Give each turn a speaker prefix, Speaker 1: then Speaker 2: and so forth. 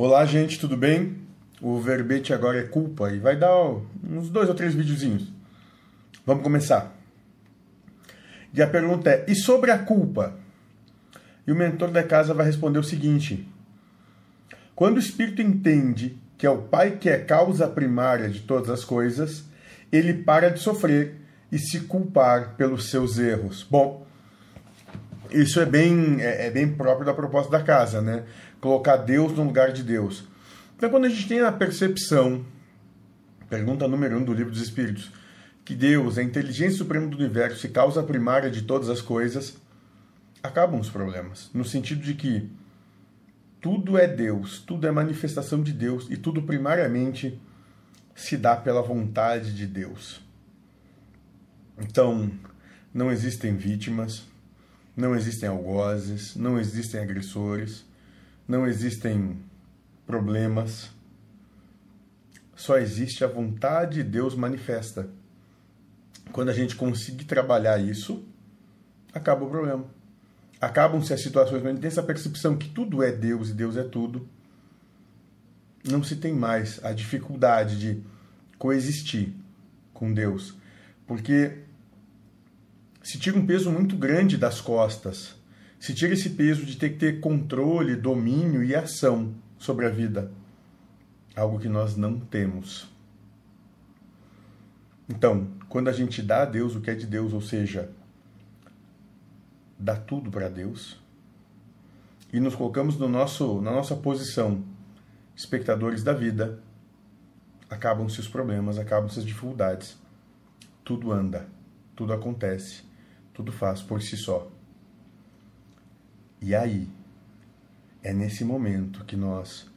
Speaker 1: Olá, gente, tudo bem? O verbete agora é culpa e vai dar uns dois ou três videozinhos. Vamos começar. E a pergunta é: e sobre a culpa? E o mentor da casa vai responder o seguinte: Quando o espírito entende que é o pai que é causa primária de todas as coisas, ele para de sofrer e se culpar pelos seus erros. Bom, isso é bem, é, é, bem próprio da proposta da casa, né? Colocar Deus no lugar de Deus. Então, quando a gente tem a percepção, pergunta número um do livro dos Espíritos, que Deus, a inteligência suprema do universo, se causa primária de todas as coisas, acabam os problemas. No sentido de que tudo é Deus, tudo é manifestação de Deus e tudo primariamente se dá pela vontade de Deus. Então, não existem vítimas, não existem algozes, não existem agressores, não existem problemas. Só existe a vontade de Deus manifesta. Quando a gente conseguir trabalhar isso, acaba o problema. Acabam-se as situações onde tem essa percepção que tudo é Deus e Deus é tudo. Não se tem mais a dificuldade de coexistir com Deus. Porque se tira um peso muito grande das costas. Se tira esse peso de ter que ter controle, domínio e ação sobre a vida. Algo que nós não temos. Então, quando a gente dá a Deus o que é de Deus, ou seja, dá tudo para Deus, e nos colocamos no nosso, na nossa posição, espectadores da vida, acabam-se os problemas, acabam-se as dificuldades. Tudo anda, tudo acontece tudo faz por si só. E aí, é nesse momento que nós